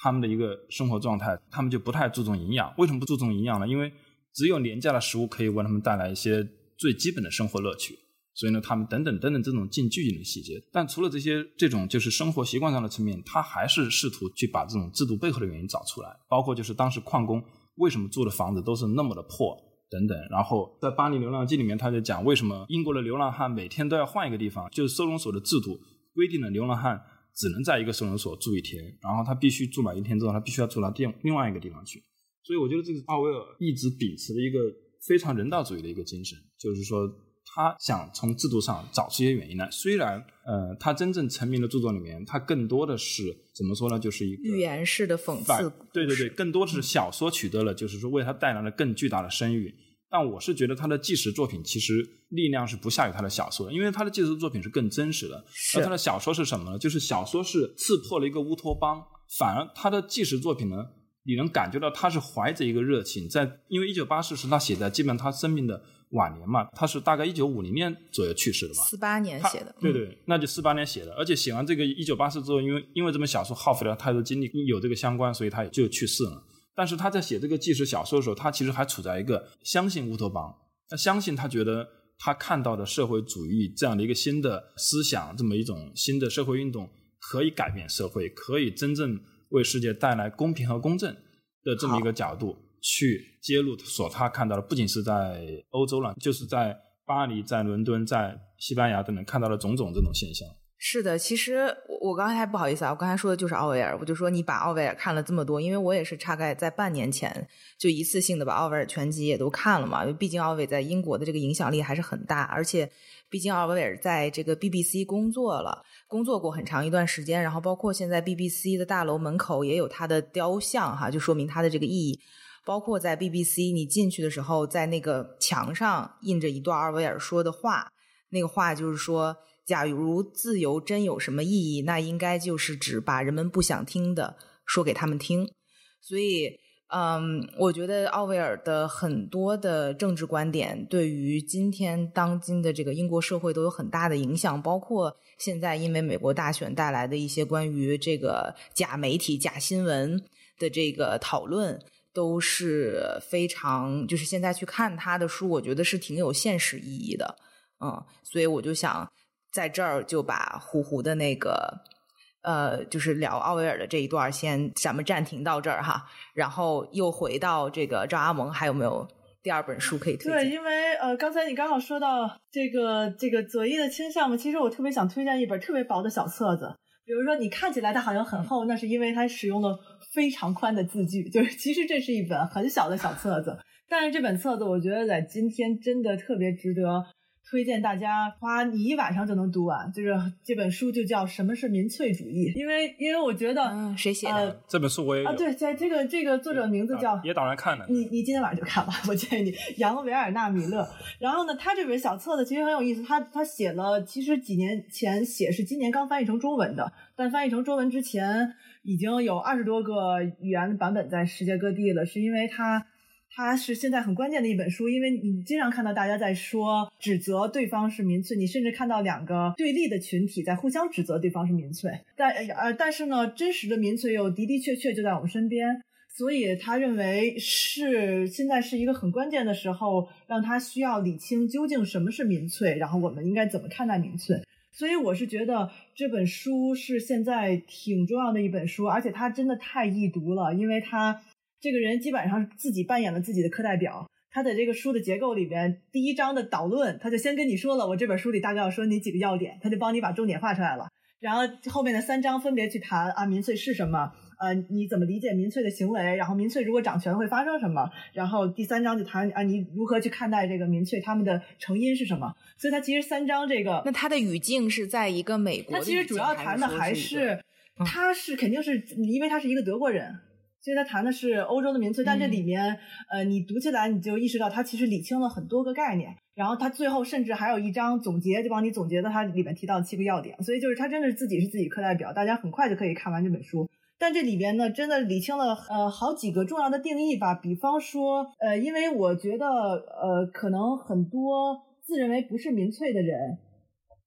他们的一个生活状态，他们就不太注重营养。为什么不注重营养呢？因为只有廉价的食物可以为他们带来一些最基本的生活乐趣。所以呢，他们等等等等这种近距离的细节。但除了这些这种就是生活习惯上的层面，他还是试图去把这种制度背后的原因找出来。包括就是当时矿工为什么住的房子都是那么的破等等。然后在《巴黎流浪记》里面，他就讲为什么英国的流浪汉每天都要换一个地方，就是收容所的制度规定了流浪汉。只能在一个收容所住一天，然后他必须住满一天之后，他必须要住到另另外一个地方去。所以我觉得这个奥威尔一直秉持了一个非常人道主义的一个精神，就是说他想从制度上找出一些原因来。虽然，呃，他真正成名的著作里面，他更多的是怎么说呢？就是一个寓言式的讽刺，对对对，，更多的是小说取得了，就是说为他带来了更巨大的声誉。但我是觉得他的纪实作品其实力量是不下于他的小说的，因为他的纪实作品是更真实的。是而他的小说是什么呢？就是小说是刺破了一个乌托邦，反而他的纪实作品呢，你能感觉到他是怀着一个热情，在因为一九八四是他写在基本上他生命的晚年嘛，他是大概一九五零年左右去世的吧。四八年写的，嗯对对，那就四八年写的，而且写完这个一九八四之后，因为因为这本小说耗费了太多精力，有这个相关，所以他也就去世了。但是他在写这个纪实小说的时候，他其实还处在一个相信乌托邦，他相信他觉得他看到的社会主义这样的一个新的思想，这么一种新的社会运动，可以改变社会，可以真正为世界带来公平和公正的这么一个角度去揭露所他看到的，不仅是在欧洲了，就是在巴黎、在伦敦、在西班牙等等看到了种种这种现象。是的，其实我我刚才不好意思啊，我刚才说的就是奥威尔，我就说你把奥威尔看了这么多，因为我也是大概在半年前就一次性的把奥威尔全集也都看了嘛，因为毕竟奥威在英国的这个影响力还是很大，而且毕竟奥威尔在这个 BBC 工作了，工作过很长一段时间，然后包括现在 BBC 的大楼门口也有他的雕像哈，就说明他的这个意义。包括在 BBC 你进去的时候，在那个墙上印着一段奥威尔说的话，那个话就是说，假如自由真有什么意义，那应该就是指把人们不想听的说给他们听。所以，嗯，我觉得奥威尔的很多的政治观点对于今天当今的这个英国社会都有很大的影响，包括现在因为美国大选带来的一些关于这个假媒体、假新闻的这个讨论。都是非常，就是现在去看他的书，我觉得是挺有现实意义的，嗯，所以我就想在这儿就把胡胡的那个，呃，就是聊奥威尔的这一段先咱们暂停到这儿哈，然后又回到这个赵阿蒙，还有没有第二本书可以推荐对，因为呃，刚才你刚好说到这个这个左翼的倾向嘛，其实我特别想推荐一本特别薄的小册子。比如说，你看起来它好像很厚，那是因为它使用了非常宽的字句，就是其实这是一本很小的小册子。但是这本册子，我觉得在今天真的特别值得推荐大家花你一晚上就能读完。就是这本书就叫《什么是民粹主义》，因为因为我觉得，嗯，谁写的？呃这本书我也，啊，对，在这个这个作者名字叫也打算看了。你你今天晚上就看吧，我建议你杨维尔纳米勒。然后呢，他这本小册子其实很有意思，他他写了，其实几年前写是今年刚翻译成中文的，但翻译成中文之前已经有二十多个语言版本在世界各地了，是因为他。它是现在很关键的一本书，因为你经常看到大家在说指责对方是民粹，你甚至看到两个对立的群体在互相指责对方是民粹，但呃但是呢，真实的民粹又的的确确就在我们身边，所以他认为是现在是一个很关键的时候，让他需要理清究竟什么是民粹，然后我们应该怎么看待民粹。所以我是觉得这本书是现在挺重要的一本书，而且它真的太易读了，因为它这个人基本上自己扮演了自己的课代表。他在这个书的结构里边，第一章的导论，他就先跟你说了，我这本书里大概要说哪几个要点，他就帮你把重点画出来了。然后后面的三章分别去谈啊，民粹是什么？呃，你怎么理解民粹的行为？然后民粹如果掌权会发生什么？然后第三章就谈啊，你如何去看待这个民粹，他们的成因是什么？所以他其实三章这个，那他的语境是在一个美国的语境，它其实主要谈的还是，他是肯定是因为他是一个德国人。所以他谈的是欧洲的民粹，但这里面，呃，你读起来你就意识到他其实理清了很多个概念，然后他最后甚至还有一章总结，就帮你总结的他里面提到的七个要点，所以就是他真的是自己是自己课代表，大家很快就可以看完这本书。但这里边呢，真的理清了呃好几个重要的定义吧，比方说，呃，因为我觉得呃可能很多自认为不是民粹的人，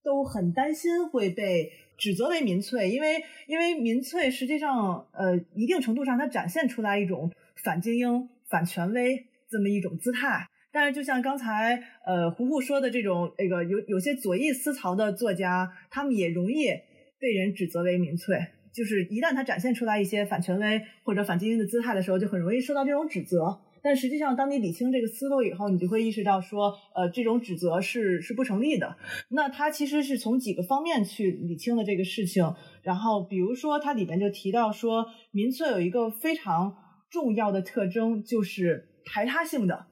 都很担心会被指责为民粹，因为因为民粹实际上呃一定程度上它展现出来一种反精英、反权威这么一种姿态。但是就像刚才呃胡胡说的这种那个有有些左翼思潮的作家，他们也容易被人指责为民粹。就是一旦他展现出来一些反权威或者反精英的姿态的时候，就很容易受到这种指责。但实际上，当你理清这个思路以后，你就会意识到说，呃，这种指责是是不成立的。那他其实是从几个方面去理清了这个事情。然后，比如说，它里面就提到说，民粹有一个非常重要的特征，就是排他性的。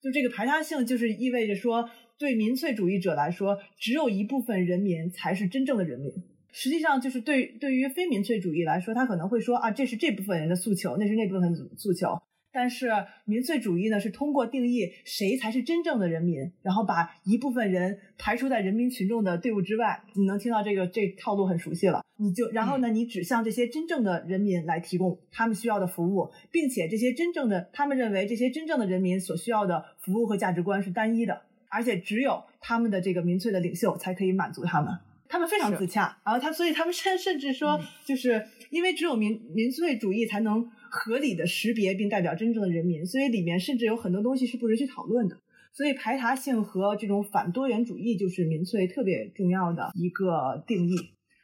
就这个排他性，就是意味着说，对民粹主义者来说，只有一部分人民才是真正的人民。实际上，就是对对于非民粹主义来说，他可能会说啊，这是这部分人的诉求，那是那部分诉求。但是民粹主义呢，是通过定义谁才是真正的人民，然后把一部分人排除在人民群众的队伍之外。你能听到这个这套路很熟悉了，你就然后呢，你指向这些真正的人民来提供他们需要的服务，并且这些真正的他们认为这些真正的人民所需要的服务和价值观是单一的，而且只有他们的这个民粹的领袖才可以满足他们。他们非常自洽，然后他所以他们甚甚至说，就是因为只有民民粹主义才能。合理的识别并代表真正的人民，所以里面甚至有很多东西是不允许讨论的。所以排他性和这种反多元主义就是民粹特别重要的一个定义。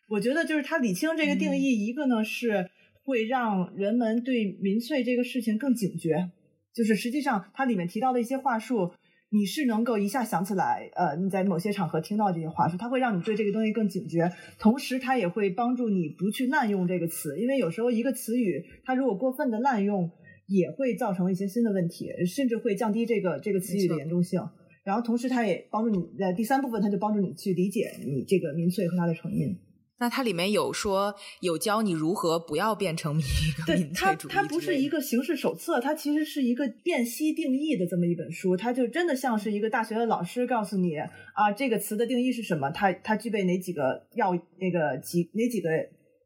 我觉得就是他理清这个定义，一个呢是会让人们对民粹这个事情更警觉，就是实际上它里面提到的一些话术。你是能够一下想起来，呃，你在某些场合听到这些话术，它会让你对这个东西更警觉，同时它也会帮助你不去滥用这个词，因为有时候一个词语它如果过分的滥用，也会造成一些新的问题，甚至会降低这个这个词语的严重性。然后同时它也帮助你在第三部分，它就帮助你去理解你这个民粹和它的成因。那它里面有说有教你如何不要变成民民粹主义它它不是一个形式手册，它其实是一个辨析定义的这么一本书。它就真的像是一个大学的老师告诉你啊，这个词的定义是什么，它它具备哪几个要那个几哪几个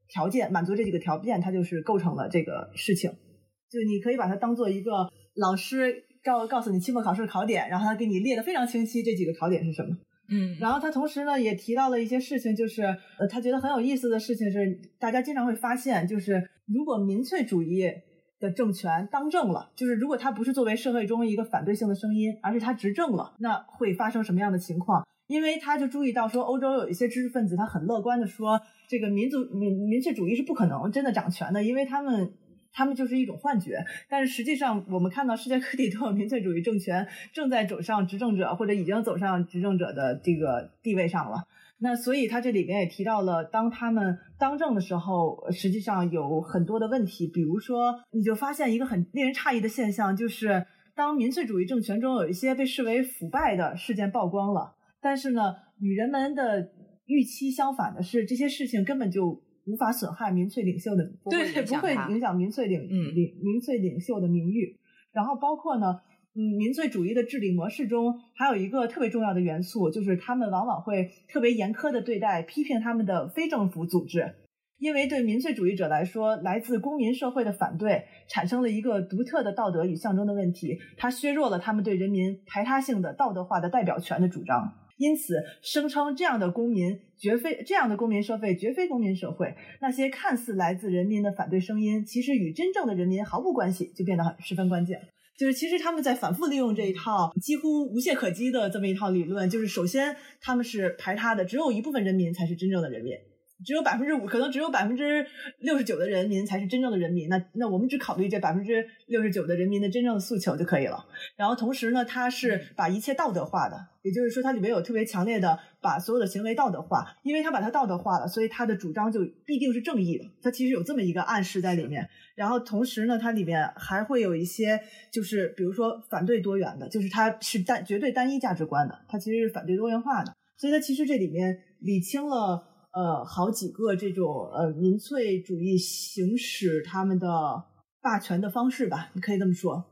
条件，满足这几个条件，它就是构成了这个事情。就你可以把它当做一个老师告告诉你期末考试的考点，然后他给你列的非常清晰，这几个考点是什么。嗯，然后他同时呢也提到了一些事情，就是呃，他觉得很有意思的事情是，大家经常会发现，就是如果民粹主义的政权当政了，就是如果他不是作为社会中一个反对性的声音，而是他执政了，那会发生什么样的情况？因为他就注意到说，欧洲有一些知识分子，他很乐观的说，这个民族民民粹主义是不可能真的掌权的，因为他们。他们就是一种幻觉，但是实际上，我们看到世界各地都有民粹主义政权正在走上执政者，或者已经走上执政者的这个地位上了。那所以他这里边也提到了，当他们当政的时候，实际上有很多的问题。比如说，你就发现一个很令人诧异的现象，就是当民粹主义政权中有一些被视为腐败的事件曝光了，但是呢，与人们的预期相反的是，这些事情根本就。无法损害民粹领袖的对对，不会影响民粹领领民粹领袖的名誉。然后包括呢，嗯，民粹主义的治理模式中还有一个特别重要的元素，就是他们往往会特别严苛的对待批评他们的非政府组织，因为对民粹主义者来说，来自公民社会的反对产生了一个独特的道德与象征的问题，它削弱了他们对人民排他性的道德化的代表权的主张。因此，声称这样的公民绝非这样的公民社会绝非公民社会。那些看似来自人民的反对声音，其实与真正的人民毫无关系，就变得很十分关键。就是其实他们在反复利用这一套几乎无懈可击的这么一套理论。就是首先他们是排他的，只有一部分人民才是真正的人民。只有百分之五，可能只有百分之六十九的人民才是真正的人民。那那我们只考虑这百分之六十九的人民的真正的诉求就可以了。然后同时呢，它是把一切道德化的，也就是说，它里面有特别强烈的把所有的行为道德化。因为它把它道德化了，所以它的主张就必定是正义的。它其实有这么一个暗示在里面。然后同时呢，它里面还会有一些，就是比如说反对多元的，就是它是单绝对单一价值观的，它其实是反对多元化的。所以它其实这里面理清了。呃，好几个这种呃民粹主义行使他们的霸权的方式吧，你可以这么说。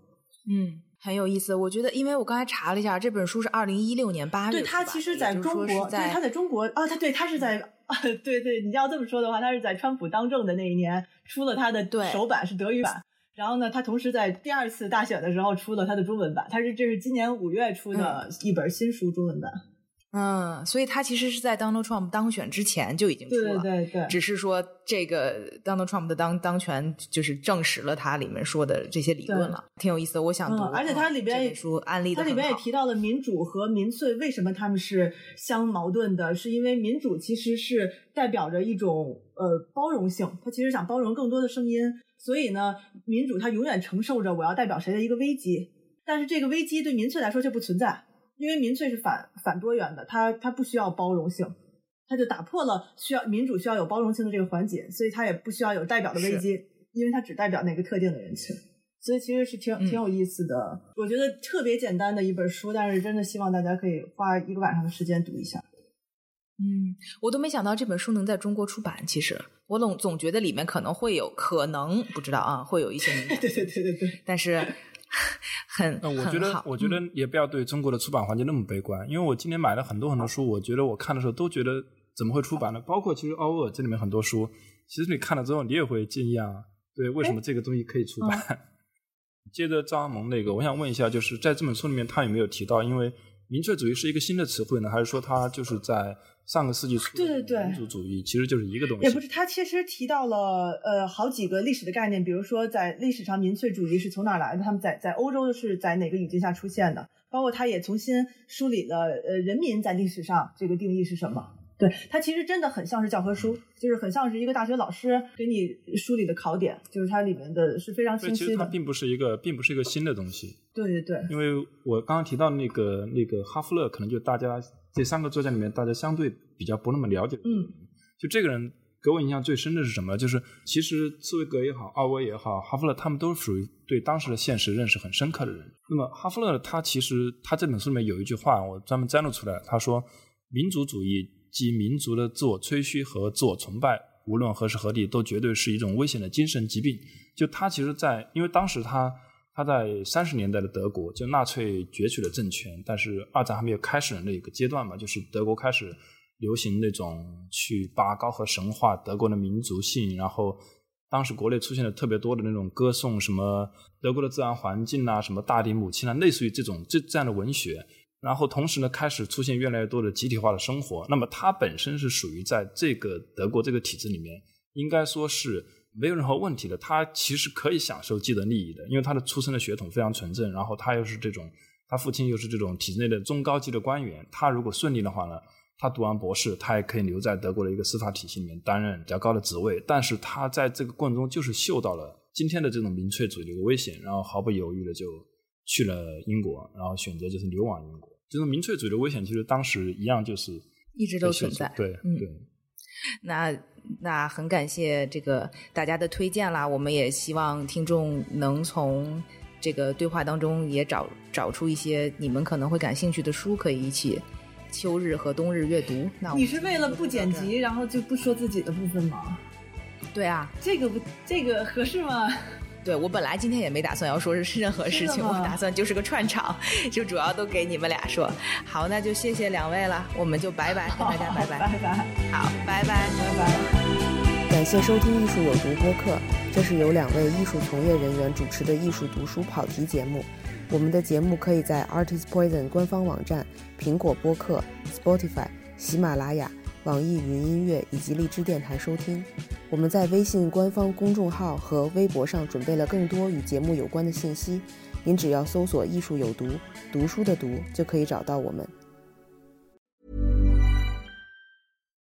嗯，很有意思。我觉得，因为我刚才查了一下，这本书是二零一六年八月，对，它其实在中国，对，它在中国啊，它对，它是在，(laughs) 对对，你要这么说的话，他是在川普当政的那一年出了他的首版是德语版，然后呢，他同时在第二次大选的时候出了他的中文版，他是这是今年五月出的一本新书中文版。嗯，所以他其实是在 Donald Trump 当选之前就已经出了，对对对，只是说这个 Donald Trump 的当当权就是证实了他里面说的这些理论了，挺有意思的。我想读，而且它里边也书案例，它里边也提到了民主和民粹为什么他们是相矛盾的，是因为民主其实是代表着一种呃包容性，他其实想包容更多的声音，所以呢，民主它永远承受着我要代表谁的一个危机，但是这个危机对民粹来说就不存在。因为民粹是反反多元的，它它不需要包容性，它就打破了需要民主需要有包容性的这个环节，所以它也不需要有代表的危机，因为它只代表那个特定的人群。所以其实是挺挺有意思的。我觉得特别简单的一本书，但是真的希望大家可以花一个晚上的时间读一下。嗯，我都没想到这本书能在中国出版。其实我总总觉得里面可能会有可能不知道啊，会有一些 (laughs) 对对对对对，但是很那我觉得，我觉得也不要对中国的出版环境那么悲观，因为我今年买了很多很多书，我觉得我看的时候都觉得怎么会出版呢？包括其实奥尔这里面很多书，其实你看了之后你也会惊讶，对，为什么这个东西可以出版？(laughs) 接着张萌那个，我想问一下，就是在这本书里面他有没有提到，因为民粹主义是一个新的词汇呢，还是说他就是在上个世纪初对对对民族主义其实就是一个东西？也不是，他其实提到了呃好几个历史的概念，比如说在历史上民粹主义是从哪儿来的，他们在在欧洲是在哪个语境下出现的，包括他也重新梳理了呃人民在历史上这个定义是什么。对，它其实真的很像是教科书，就是很像是一个大学老师给你梳理的考点，就是它里面的是非常清对，其实它。并不是一个，并不是一个新的东西。对对对，因为我刚刚提到那个那个哈夫勒，可能就大家这三个作家里面，大家相对比较不那么了解。嗯，就这个人给我印象最深的是什么？就是其实茨威格也好，奥威也好，哈弗勒他们都属于对当时的现实认识很深刻的人。那么哈弗勒他其实他这本书里面有一句话，我专门摘录出来，他说：“民族主义及民族的自我吹嘘和自我崇拜，无论何时何地，都绝对是一种危险的精神疾病。”就他其实在，因为当时他他在三十年代的德国，就纳粹攫取了政权，但是二战还没有开始的那个阶段嘛，就是德国开始流行那种去拔高和神话德国的民族性，然后当时国内出现了特别多的那种歌颂什么德国的自然环境啊，什么大地母亲啊，类似于这种这这样的文学。然后同时呢，开始出现越来越多的集体化的生活。那么它本身是属于在这个德国这个体制里面，应该说是没有任何问题的。他其实可以享受既得利益的，因为他的出生的血统非常纯正，然后他又是这种，他父亲又是这种体制内的中高级的官员。他如果顺利的话呢，他读完博士，他也可以留在德国的一个司法体系里面担任比较高的职位。但是他在这个过程中就是嗅到了今天的这种民粹主义的一个危险，然后毫不犹豫的就去了英国，然后选择就是流亡英国。这种民粹主义的危险，其实当时一样就是一直都存在。对，嗯对。(laughs) 那那很感谢这个大家的推荐啦，我们也希望听众能从这个对话当中也找找出一些你们可能会感兴趣的书，可以一起秋日和冬日阅读。那你是为了不剪辑，然后就不说自己的部分吗？对啊，这个不，这个合适吗？对我本来今天也没打算要说是任何事情，我打算就是个串场，(laughs) 就主要都给你们俩说。好，那就谢谢两位了，我们就拜拜，跟大家拜拜，拜拜，好，拜拜。拜拜。感谢收听《艺术有毒》播客，这是由两位艺术从业人员主持的艺术读书跑题节目。我们的节目可以在 Artist Poison 官方网站、苹果播客、Spotify、喜马拉雅、网易云音乐以及荔枝电台收听。我们在微信官方公众号和微博上准备了更多与节目有关的信息，您只要搜索“艺术有毒”，读书的“读”就可以找到我们。